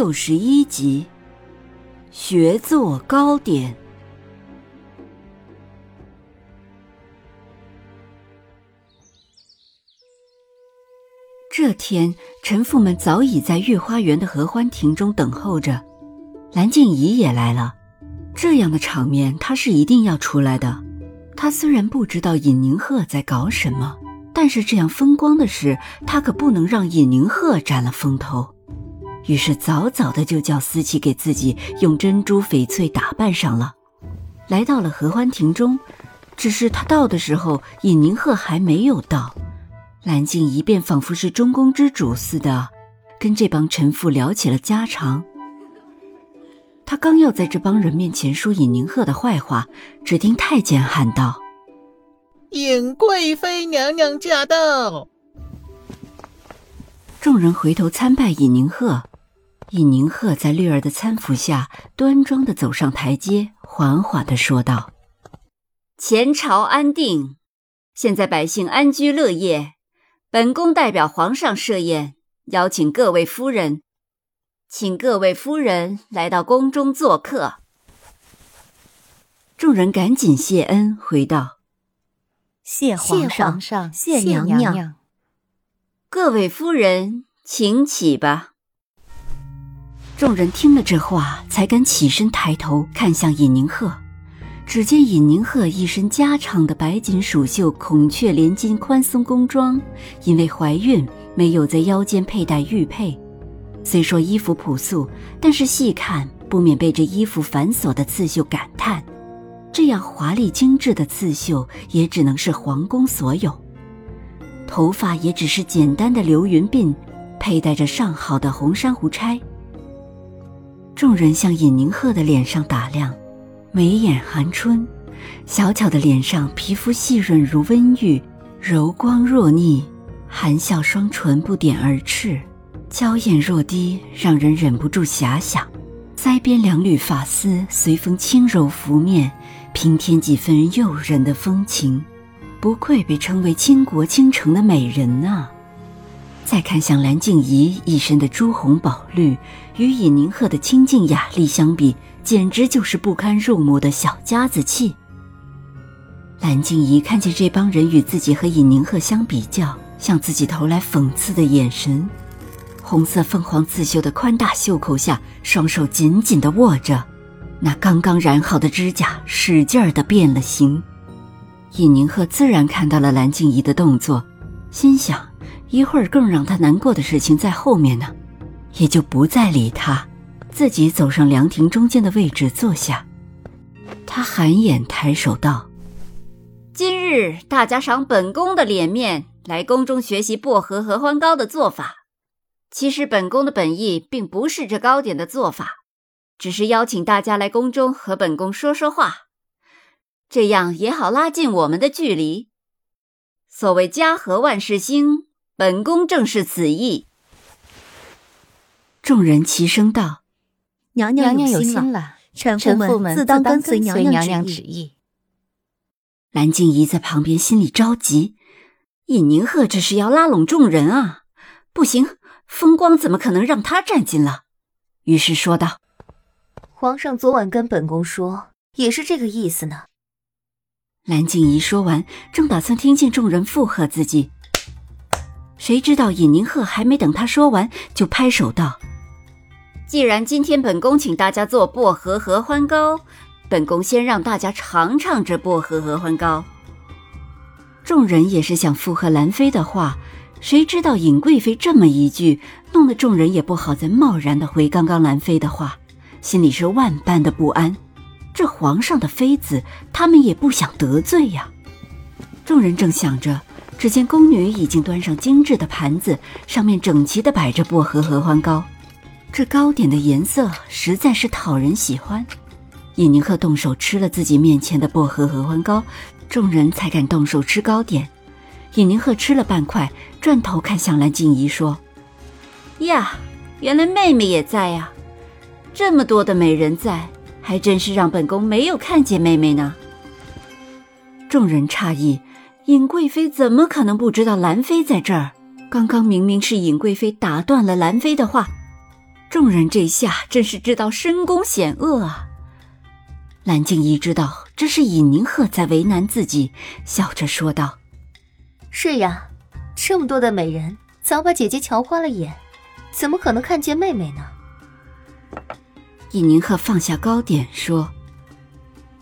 六十一集，学做糕点。这天，臣妇们早已在御花园的合欢亭中等候着，蓝静怡也来了。这样的场面，她是一定要出来的。她虽然不知道尹宁鹤在搞什么，但是这样风光的事，她可不能让尹宁鹤占了风头。于是早早的就叫思琪给自己用珍珠翡翠打扮上了，来到了合欢亭中。只是他到的时候，尹宁鹤还没有到，蓝静怡便仿佛是中宫之主似的，跟这帮臣妇聊起了家常。他刚要在这帮人面前说尹宁鹤的坏话，只听太监喊道：“尹贵妃娘娘驾到！”众人回头参拜尹宁鹤。尹宁鹤在绿儿的搀扶下，端庄的走上台阶，缓缓的说道：“前朝安定，现在百姓安居乐业。本宫代表皇上设宴，邀请各位夫人，请各位夫人来到宫中做客。”众人赶紧谢恩，回道：“谢皇上，谢娘娘。各位夫人，请起吧。”众人听了这话，才敢起身抬头看向尹宁鹤。只见尹宁鹤一身家常的白锦蜀绣孔雀连襟宽松工装，因为怀孕没有在腰间佩戴玉佩。虽说衣服朴素，但是细看不免被这衣服繁琐的刺绣感叹：这样华丽精致的刺绣，也只能是皇宫所有。头发也只是简单的流云鬓，佩戴着上好的红珊瑚钗。众人向尹宁鹤的脸上打量，眉眼含春，小巧的脸上皮肤细润如温玉，柔光若腻，含笑双唇不点而赤，娇艳若滴，让人忍不住遐想。腮边两缕发丝随风轻柔拂面，平添几分诱人的风情，不愧被称为倾国倾城的美人啊！再看向蓝静怡一身的朱红宝绿，与尹宁鹤的清静雅丽相比，简直就是不堪入目的小家子气。蓝静怡看见这帮人与自己和尹宁鹤相比较，向自己投来讽刺的眼神，红色凤凰刺绣的宽大袖口下，双手紧紧地握着，那刚刚染好的指甲使劲儿地变了形。尹宁鹤自然看到了蓝静怡的动作，心想。一会儿更让他难过的事情在后面呢，也就不再理他，自己走上凉亭中间的位置坐下。他含眼抬手道：“今日大家赏本宫的脸面，来宫中学习薄荷合欢糕的做法。其实本宫的本意并不是这糕点的做法，只是邀请大家来宫中和本宫说说话，这样也好拉近我们的距离。所谓家和万事兴。”本宫正是此意。众人齐声道：“娘娘有心了，臣妇们自当跟随娘娘旨意。”蓝静怡在旁边心里着急，尹宁鹤这是要拉拢众人啊！不行，风光怎么可能让他占尽了？于是说道：“皇上昨晚跟本宫说，也是这个意思呢。”蓝静怡说完，正打算听见众人附和自己。谁知道尹宁鹤还没等他说完，就拍手道：“既然今天本宫请大家做薄荷合欢糕，本宫先让大家尝尝这薄荷合欢糕。”众人也是想附和兰妃的话，谁知道尹贵妃这么一句，弄得众人也不好再贸然的回刚刚兰妃的话，心里是万般的不安。这皇上的妃子，他们也不想得罪呀。众人正想着。只见宫女已经端上精致的盘子，上面整齐地摆着薄荷合欢糕。这糕点的颜色实在是讨人喜欢。尹宁鹤动手吃了自己面前的薄荷合欢糕，众人才敢动手吃糕点。尹宁鹤吃了半块，转头看向蓝静怡说：“呀，原来妹妹也在呀！这么多的美人在，还真是让本宫没有看见妹妹呢。”众人诧异，尹贵妃怎么可能不知道兰妃在这儿？刚刚明明是尹贵妃打断了兰妃的话。众人这下真是知道深宫险恶啊！蓝静怡知道这是尹宁鹤在为难自己，笑着说道：“是呀，这么多的美人，早把姐姐瞧花了眼，怎么可能看见妹妹呢？”尹宁鹤放下糕点说：“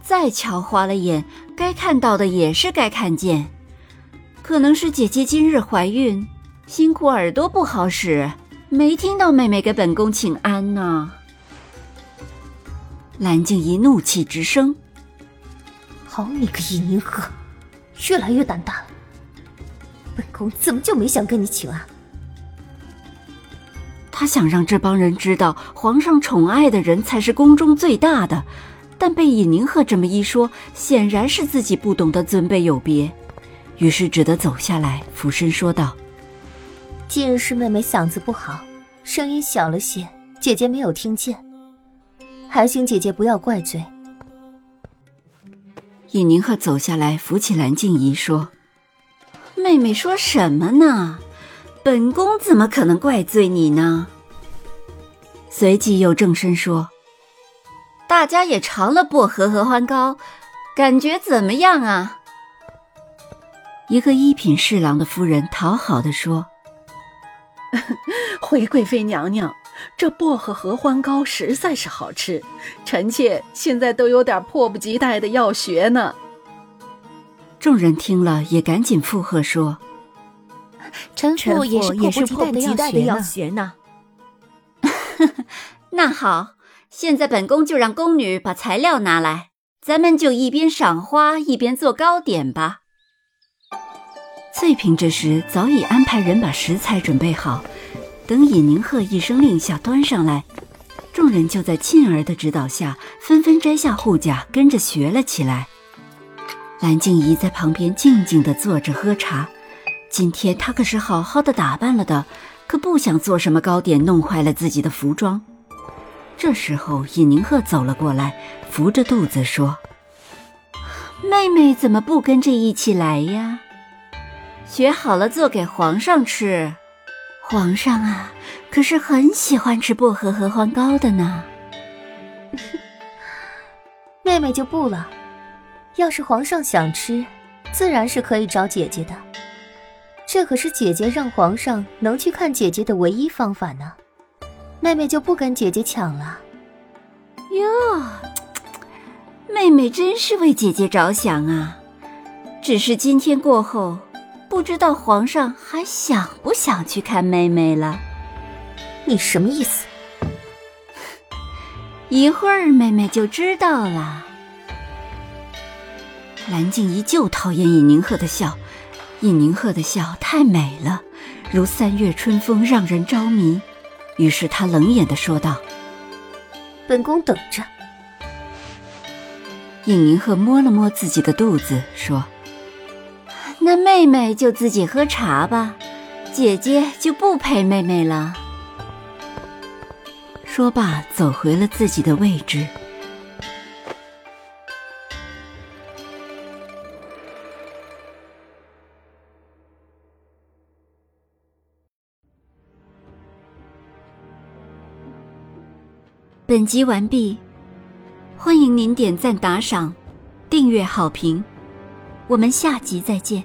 再瞧花了眼，该看到的也是该看见。可能是姐姐今日怀孕，辛苦耳朵不好使。”没听到妹妹给本宫请安呢。蓝静怡怒气直升：“好你个尹宁鹤，越来越胆大了！本宫怎么就没想跟你请安？”他想让这帮人知道，皇上宠爱的人才是宫中最大的，但被尹宁鹤这么一说，显然是自己不懂得尊卑有别，于是只得走下来，俯身说道。近日是妹妹嗓子不好，声音小了些，姐姐没有听见，还请姐姐不要怪罪。尹宁鹤走下来，扶起蓝静怡说：“妹妹说什么呢？本宫怎么可能怪罪你呢？”随即又正身说：“大家也尝了薄荷合欢糕，感觉怎么样啊？”一个一品侍郎的夫人讨好的说。回贵妃娘娘，这薄荷合欢糕实在是好吃，臣妾现在都有点迫不及待的要学呢。众人听了也赶紧附和说：“臣妇也是迫不及待的要学呢。” 那好，现在本宫就让宫女把材料拿来，咱们就一边赏花一边做糕点吧。翠屏这时早已安排人把食材准备好，等尹宁鹤一声令下端上来，众人就在沁儿的指导下纷纷摘下护甲，跟着学了起来。蓝静怡在旁边静静地坐着喝茶。今天她可是好好的打扮了的，可不想做什么糕点弄坏了自己的服装。这时候尹宁鹤走了过来，扶着肚子说：“妹妹怎么不跟着一起来呀？”学好了做给皇上吃，皇上啊，可是很喜欢吃薄荷合欢糕的呢。妹妹就不了，要是皇上想吃，自然是可以找姐姐的。这可是姐姐让皇上能去看姐姐的唯一方法呢。妹妹就不跟姐姐抢了。哟，妹妹真是为姐姐着想啊。只是今天过后。不知道皇上还想不想去看妹妹了？你什么意思？一会儿妹妹就知道了。蓝静怡就讨厌尹宁鹤的笑，尹宁鹤的笑太美了，如三月春风，让人着迷。于是她冷眼的说道：“本宫等着。”尹宁鹤摸了摸自己的肚子，说。那妹妹就自己喝茶吧，姐姐就不陪妹妹了。说罢，走回了自己的位置。本集完毕，欢迎您点赞、打赏、订阅、好评。我们下集再见。